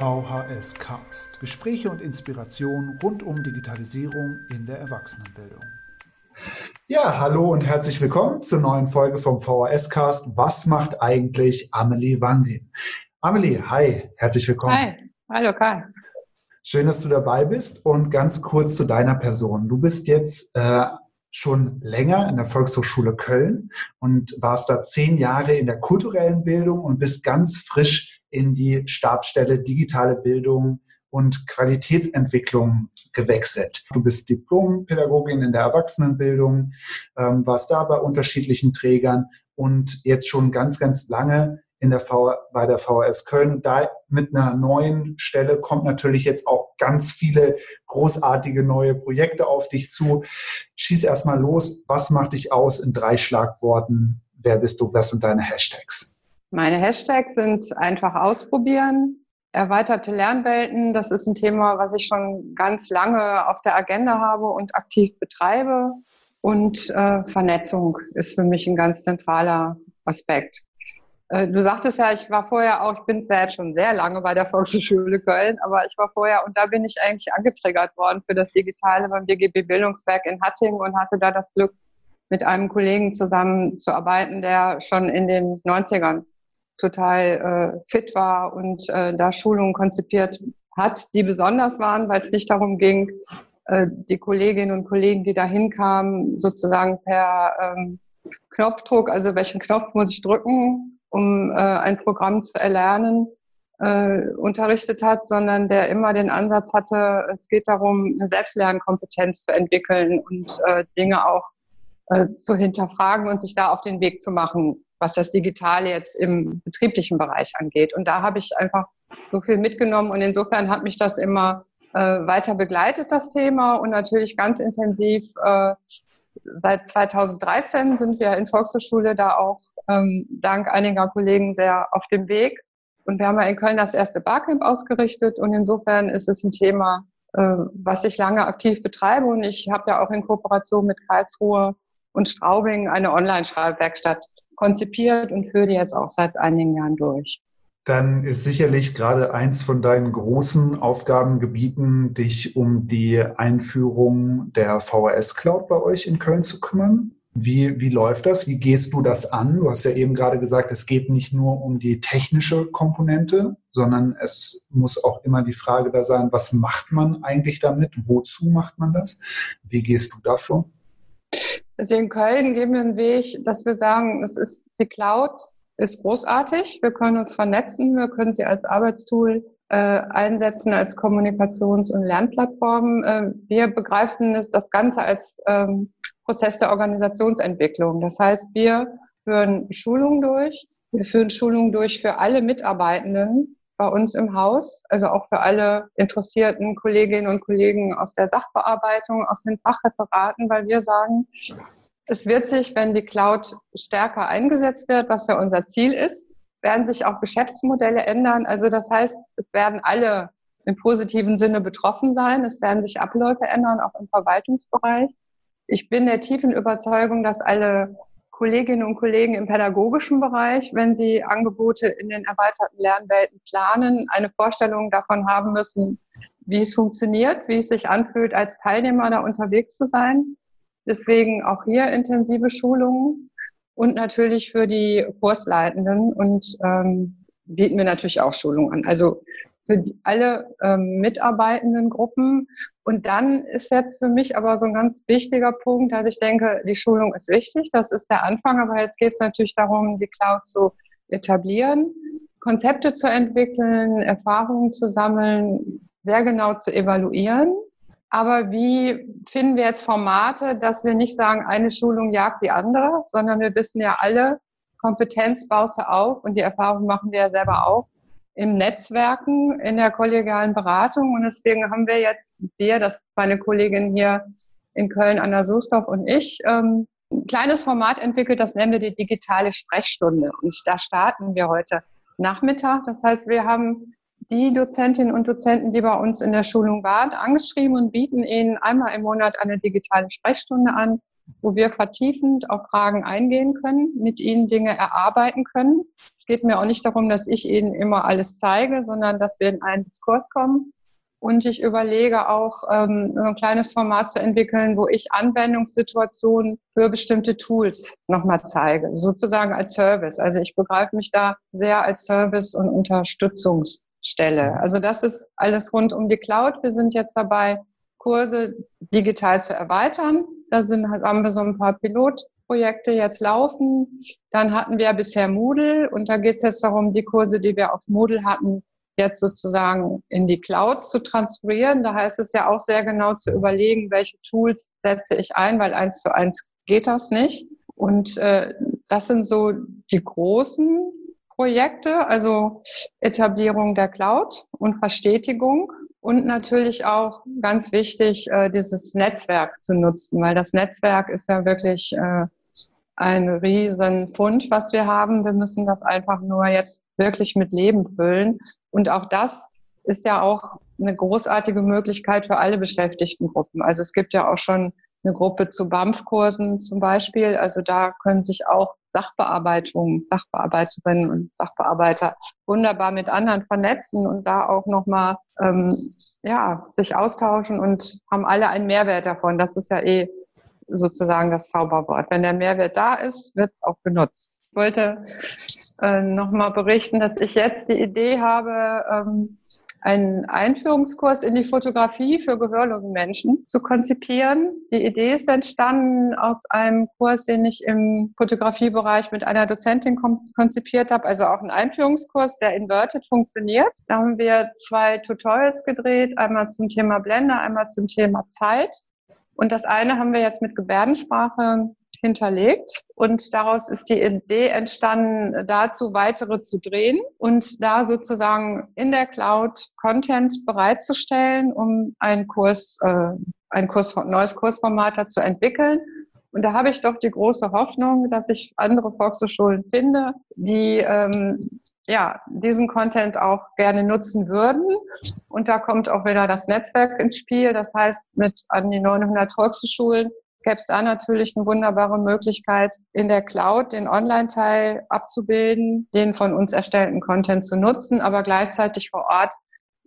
VHS Cast. Gespräche und Inspiration rund um Digitalisierung in der Erwachsenenbildung. Ja, hallo und herzlich willkommen zur neuen Folge vom VHS Cast. Was macht eigentlich Amelie Wangin? Amelie, hi, herzlich willkommen. Hi, hallo Karl. Schön, dass du dabei bist und ganz kurz zu deiner Person. Du bist jetzt äh, schon länger in der Volkshochschule Köln und warst da zehn Jahre in der kulturellen Bildung und bist ganz frisch in die Stabsstelle digitale Bildung und Qualitätsentwicklung gewechselt. Du bist Diplompädagogin in der Erwachsenenbildung, ähm, warst da bei unterschiedlichen Trägern und jetzt schon ganz, ganz lange in der v bei der VHS Köln. Da mit einer neuen Stelle kommt natürlich jetzt auch ganz viele großartige neue Projekte auf dich zu. Schieß erstmal los. Was macht dich aus in drei Schlagworten? Wer bist du? Was sind deine Hashtags? Meine Hashtags sind einfach ausprobieren, erweiterte Lernwelten. Das ist ein Thema, was ich schon ganz lange auf der Agenda habe und aktiv betreibe. Und äh, Vernetzung ist für mich ein ganz zentraler Aspekt. Äh, du sagtest ja, ich war vorher auch, ich bin zwar jetzt schon sehr lange bei der Volkshochschule Köln, aber ich war vorher und da bin ich eigentlich angetriggert worden für das Digitale beim DGB Bildungswerk in Hattingen und hatte da das Glück, mit einem Kollegen zusammenzuarbeiten, der schon in den 90ern total äh, fit war und äh, da Schulungen konzipiert hat, die besonders waren, weil es nicht darum ging, äh, die Kolleginnen und Kollegen, die da hinkamen, sozusagen per ähm, Knopfdruck, also welchen Knopf muss ich drücken, um äh, ein Programm zu erlernen, äh, unterrichtet hat, sondern der immer den Ansatz hatte, es geht darum, eine Selbstlernkompetenz zu entwickeln und äh, Dinge auch äh, zu hinterfragen und sich da auf den Weg zu machen, was das Digitale jetzt im betrieblichen Bereich angeht. Und da habe ich einfach so viel mitgenommen und insofern hat mich das immer äh, weiter begleitet, das Thema und natürlich ganz intensiv. Äh, seit 2013 sind wir in Volkshochschule da auch ähm, dank einiger Kollegen sehr auf dem Weg. Und wir haben ja in Köln das erste Barcamp ausgerichtet und insofern ist es ein Thema, äh, was ich lange aktiv betreibe. Und ich habe ja auch in Kooperation mit Karlsruhe und Straubing eine Online-Schreibwerkstatt konzipiert und führe jetzt auch seit einigen Jahren durch. Dann ist sicherlich gerade eins von deinen großen Aufgabengebieten, dich um die Einführung der VHS Cloud bei euch in Köln zu kümmern. Wie, wie läuft das? Wie gehst du das an? Du hast ja eben gerade gesagt, es geht nicht nur um die technische Komponente, sondern es muss auch immer die Frage da sein, was macht man eigentlich damit? Wozu macht man das? Wie gehst du davor? Also in Köln gehen wir einen Weg, dass wir sagen, es ist die Cloud ist großartig. Wir können uns vernetzen, wir können sie als Arbeitstool äh, einsetzen, als Kommunikations- und Lernplattform. Äh, wir begreifen das Ganze als ähm, Prozess der Organisationsentwicklung. Das heißt, wir führen Schulungen durch. Wir führen Schulungen durch für alle Mitarbeitenden bei uns im Haus, also auch für alle interessierten Kolleginnen und Kollegen aus der Sachbearbeitung, aus den Fachreferaten, weil wir sagen, es wird sich, wenn die Cloud stärker eingesetzt wird, was ja unser Ziel ist, werden sich auch Geschäftsmodelle ändern. Also das heißt, es werden alle im positiven Sinne betroffen sein. Es werden sich Abläufe ändern, auch im Verwaltungsbereich. Ich bin der tiefen Überzeugung, dass alle Kolleginnen und Kollegen im pädagogischen Bereich, wenn sie Angebote in den erweiterten Lernwelten planen, eine Vorstellung davon haben müssen, wie es funktioniert, wie es sich anfühlt, als Teilnehmer da unterwegs zu sein. Deswegen auch hier intensive Schulungen und natürlich für die Kursleitenden und ähm, bieten wir natürlich auch Schulungen an. Also für alle ähm, mitarbeitenden Gruppen. Und dann ist jetzt für mich aber so ein ganz wichtiger Punkt, dass ich denke, die Schulung ist wichtig, das ist der Anfang, aber jetzt geht es natürlich darum, die Cloud zu etablieren, Konzepte zu entwickeln, Erfahrungen zu sammeln, sehr genau zu evaluieren. Aber wie finden wir jetzt Formate, dass wir nicht sagen, eine Schulung jagt die andere, sondern wir wissen ja alle, Kompetenz baust du auf und die Erfahrung machen wir ja selber auch im Netzwerken, in der kollegialen Beratung. Und deswegen haben wir jetzt, wir, das ist meine Kollegin hier in Köln, Anna Soesdorf und ich, ähm, ein kleines Format entwickelt, das nennen wir die digitale Sprechstunde. Und da starten wir heute Nachmittag. Das heißt, wir haben die Dozentinnen und Dozenten, die bei uns in der Schulung waren, angeschrieben und bieten ihnen einmal im Monat eine digitale Sprechstunde an, wo wir vertiefend auf Fragen eingehen können, mit ihnen Dinge erarbeiten können. Es geht mir auch nicht darum, dass ich ihnen immer alles zeige, sondern dass wir in einen Diskurs kommen. Und ich überlege auch, ähm, so ein kleines Format zu entwickeln, wo ich Anwendungssituationen für bestimmte Tools nochmal zeige, sozusagen als Service. Also ich begreife mich da sehr als Service- und Unterstützungsstelle. Also das ist alles rund um die Cloud. Wir sind jetzt dabei, Kurse digital zu erweitern. Da sind, haben wir so ein paar Pilotprojekte jetzt laufen. Dann hatten wir bisher Moodle und da geht es jetzt darum, die Kurse, die wir auf Moodle hatten, jetzt sozusagen in die Clouds zu transferieren. Da heißt es ja auch sehr genau zu überlegen, welche Tools setze ich ein, weil eins zu eins geht das nicht. Und äh, das sind so die großen Projekte, also Etablierung der Cloud und Verstetigung und natürlich auch ganz wichtig, äh, dieses Netzwerk zu nutzen, weil das Netzwerk ist ja wirklich äh, ein Riesenfund, was wir haben. Wir müssen das einfach nur jetzt wirklich mit Leben füllen. Und auch das ist ja auch eine großartige Möglichkeit für alle beschäftigten Gruppen. Also es gibt ja auch schon eine Gruppe zu BAMF-Kursen zum Beispiel. Also da können sich auch Sachbearbeitungen, Sachbearbeiterinnen und Sachbearbeiter wunderbar mit anderen vernetzen und da auch nochmal ähm, ja, sich austauschen und haben alle einen Mehrwert davon. Das ist ja eh sozusagen das Zauberwort. Wenn der Mehrwert da ist, wird es auch genutzt. Ich wollte äh, nochmal berichten, dass ich jetzt die Idee habe, ähm, einen Einführungskurs in die Fotografie für gehörlose Menschen zu konzipieren. Die Idee ist entstanden aus einem Kurs, den ich im Fotografiebereich mit einer Dozentin konzipiert habe, also auch ein Einführungskurs, der inverted funktioniert. Da haben wir zwei Tutorials gedreht, einmal zum Thema Blende, einmal zum Thema Zeit. Und das eine haben wir jetzt mit Gebärdensprache hinterlegt. Und daraus ist die Idee entstanden, dazu weitere zu drehen und da sozusagen in der Cloud Content bereitzustellen, um einen Kurs, äh, ein Kurs, neues Kursformat zu entwickeln. Und da habe ich doch die große Hoffnung, dass ich andere Volkshochschulen finde, die ähm, ja, diesen Content auch gerne nutzen würden. Und da kommt auch wieder das Netzwerk ins Spiel. Das heißt, mit an die 900 Volkshochschulen gäbe es da natürlich eine wunderbare Möglichkeit, in der Cloud den Online-Teil abzubilden, den von uns erstellten Content zu nutzen, aber gleichzeitig vor Ort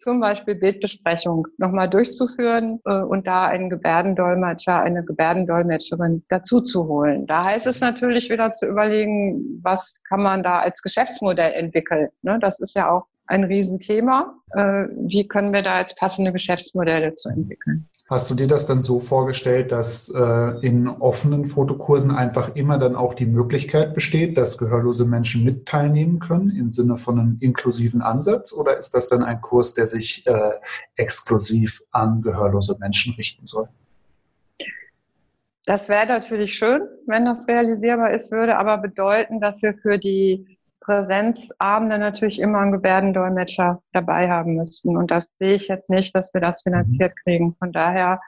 zum Beispiel Bildbesprechung nochmal durchzuführen äh, und da einen Gebärdendolmetscher, eine Gebärdendolmetscherin dazu zu holen. Da heißt es natürlich wieder zu überlegen, was kann man da als Geschäftsmodell entwickeln. Ne? Das ist ja auch ein Riesenthema. Äh, wie können wir da jetzt passende Geschäftsmodelle zu entwickeln? Hast du dir das dann so vorgestellt, dass äh, in offenen Fotokursen einfach immer dann auch die Möglichkeit besteht, dass gehörlose Menschen mit teilnehmen können im Sinne von einem inklusiven Ansatz? Oder ist das dann ein Kurs, der sich äh, exklusiv an gehörlose Menschen richten soll? Das wäre natürlich schön, wenn das realisierbar ist, würde aber bedeuten, dass wir für die Präsenzabende natürlich immer einen Gebärdendolmetscher dabei haben müssten. Und das sehe ich jetzt nicht, dass wir das finanziert mhm. kriegen. Von daher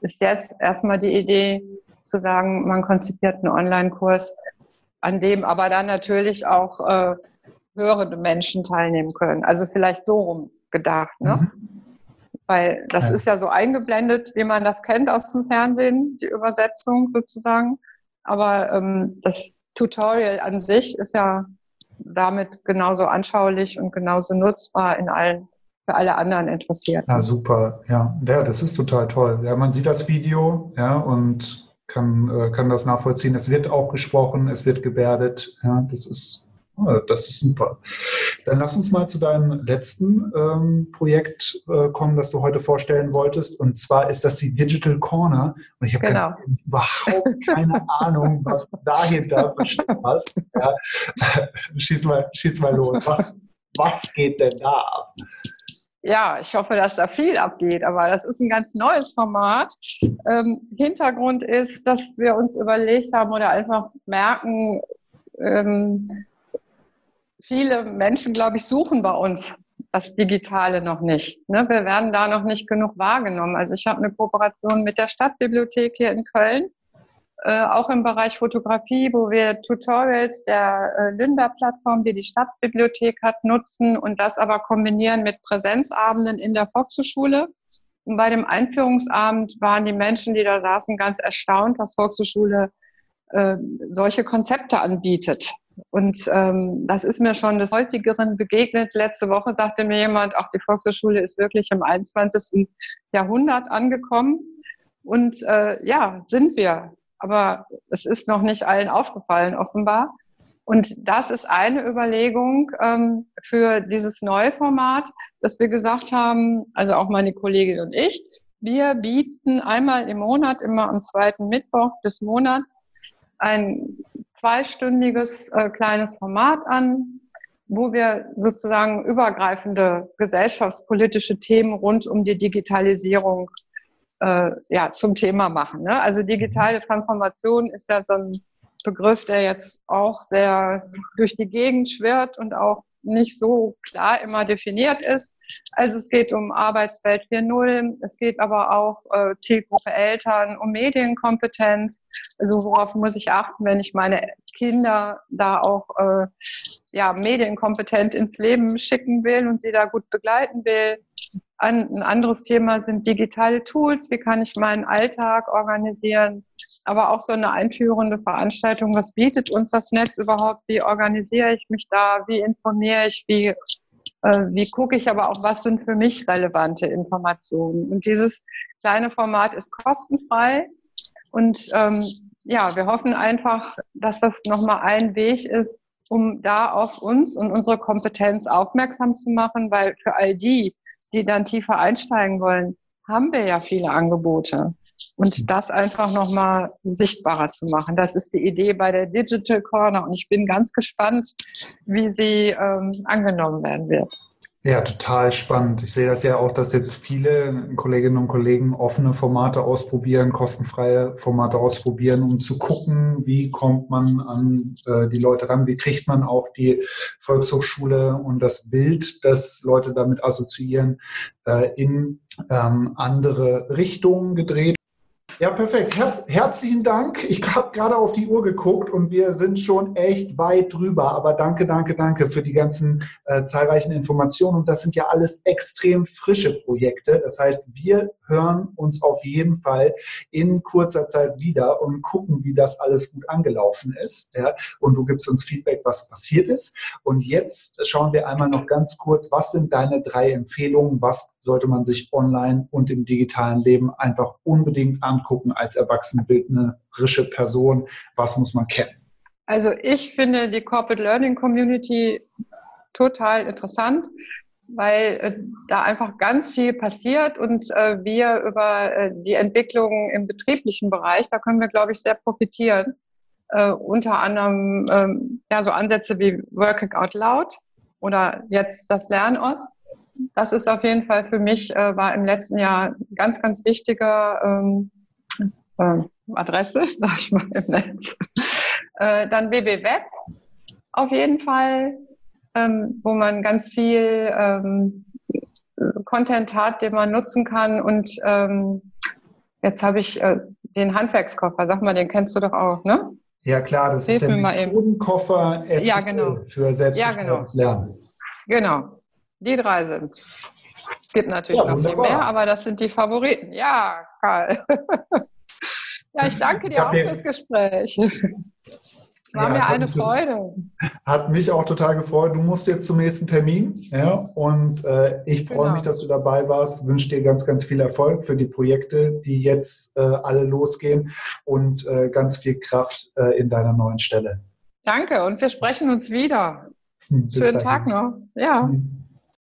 ist jetzt erstmal die Idee zu sagen, man konzipiert einen Online-Kurs, an dem aber dann natürlich auch äh, hörende Menschen teilnehmen können. Also vielleicht so rum gedacht. Ne? Mhm. Weil das ja. ist ja so eingeblendet, wie man das kennt aus dem Fernsehen, die Übersetzung sozusagen. Aber ähm, das Tutorial an sich ist ja damit genauso anschaulich und genauso nutzbar in allen für alle anderen interessiert. Ja, super. Ja, ja, das ist total toll. Ja, man sieht das Video, ja, und kann, äh, kann das nachvollziehen. Es wird auch gesprochen, es wird gebärdet. Ja, das ist das ist super. Dann lass uns mal zu deinem letzten ähm, Projekt äh, kommen, das du heute vorstellen wolltest. Und zwar ist das die Digital Corner. Und ich habe genau. überhaupt keine Ahnung, was dahinter verstehst. Ja. Schieß, mal, schieß mal los. Was, was geht denn da ab? Ja, ich hoffe, dass da viel abgeht, aber das ist ein ganz neues Format. Ähm, Hintergrund ist, dass wir uns überlegt haben oder einfach merken, ähm, viele Menschen, glaube ich, suchen bei uns das Digitale noch nicht. Ne? Wir werden da noch nicht genug wahrgenommen. Also ich habe eine Kooperation mit der Stadtbibliothek hier in Köln, äh, auch im Bereich Fotografie, wo wir Tutorials der äh, Lynda-Plattform, die die Stadtbibliothek hat, nutzen und das aber kombinieren mit Präsenzabenden in der Volkshochschule. Und bei dem Einführungsabend waren die Menschen, die da saßen, ganz erstaunt, was Volkshochschule äh, solche Konzepte anbietet. Und ähm, das ist mir schon des häufigeren begegnet. Letzte Woche sagte mir jemand, auch die Volkshochschule ist wirklich im 21. Jahrhundert angekommen. Und äh, ja, sind wir. Aber es ist noch nicht allen aufgefallen, offenbar. Und das ist eine Überlegung ähm, für dieses neue Format, dass wir gesagt haben, also auch meine Kollegin und ich, wir bieten einmal im Monat, immer am zweiten Mittwoch des Monats, ein zweistündiges äh, kleines Format an, wo wir sozusagen übergreifende gesellschaftspolitische Themen rund um die Digitalisierung äh, ja, zum Thema machen. Ne? Also digitale Transformation ist ja so ein Begriff, der jetzt auch sehr durch die Gegend schwirrt und auch nicht so klar immer definiert ist. Also es geht um Arbeitswelt 4.0, es geht aber auch äh, Zielgruppe Eltern, um Medienkompetenz. Also worauf muss ich achten, wenn ich meine Kinder da auch äh, ja, medienkompetent ins Leben schicken will und sie da gut begleiten will. Ein anderes Thema sind digitale Tools. Wie kann ich meinen Alltag organisieren? Aber auch so eine einführende Veranstaltung. Was bietet uns das Netz überhaupt? Wie organisiere ich mich da? Wie informiere ich? Wie, äh, wie gucke ich aber auch, was sind für mich relevante Informationen? Und dieses kleine Format ist kostenfrei. Und ähm, ja, wir hoffen einfach, dass das nochmal ein Weg ist, um da auf uns und unsere Kompetenz aufmerksam zu machen, weil für all die, die dann tiefer einsteigen wollen, haben wir ja viele Angebote. Und das einfach nochmal sichtbarer zu machen. Das ist die Idee bei der Digital Corner. Und ich bin ganz gespannt, wie sie ähm, angenommen werden wird. Ja, total spannend. Ich sehe das ja auch, dass jetzt viele Kolleginnen und Kollegen offene Formate ausprobieren, kostenfreie Formate ausprobieren, um zu gucken, wie kommt man an äh, die Leute ran, wie kriegt man auch die Volkshochschule und das Bild, das Leute damit assoziieren, äh, in ähm, andere Richtungen gedreht. Ja, perfekt. Herz, herzlichen Dank. Ich habe gerade auf die Uhr geguckt und wir sind schon echt weit drüber. Aber danke, danke, danke für die ganzen äh, zahlreichen Informationen. Und das sind ja alles extrem frische Projekte. Das heißt, wir hören uns auf jeden Fall in kurzer Zeit wieder und gucken, wie das alles gut angelaufen ist. Ja? Und du gibst uns Feedback, was passiert ist. Und jetzt schauen wir einmal noch ganz kurz, was sind deine drei Empfehlungen? Was sollte man sich online und im digitalen Leben einfach unbedingt angucken? als erwachsenenbildnerische Person? Was muss man kennen? Also ich finde die Corporate Learning Community total interessant, weil äh, da einfach ganz viel passiert und äh, wir über äh, die Entwicklung im betrieblichen Bereich, da können wir, glaube ich, sehr profitieren. Äh, unter anderem ähm, ja so Ansätze wie Working Out Loud oder jetzt das Lernos. Das ist auf jeden Fall für mich, äh, war im letzten Jahr ganz, ganz wichtiger ähm, äh, Adresse, sag ich mal im Netz. Äh, dann WB Web auf jeden Fall, ähm, wo man ganz viel ähm, Content hat, den man nutzen kann. Und ähm, jetzt habe ich äh, den Handwerkskoffer, sag mal, den kennst du doch auch, ne? Ja klar, das Hilf ist der Methodenkoffer ja, genau. für selbstgesteuertes ja, genau. Lernen. Genau, die drei sind. Es gibt natürlich ja, noch viel mehr, aber das sind die Favoriten. Ja, Karl. Ja, ich danke dir auch fürs Gespräch. Es war ja, mir eine Freude. Hat mich auch total gefreut. Du musst jetzt zum nächsten Termin. Ja, und äh, ich freue genau. mich, dass du dabei warst. Wünsche dir ganz, ganz viel Erfolg für die Projekte, die jetzt äh, alle losgehen und äh, ganz viel Kraft äh, in deiner neuen Stelle. Danke und wir sprechen uns wieder. Hm, bis Schönen dahin. Tag noch. Ja. Hm.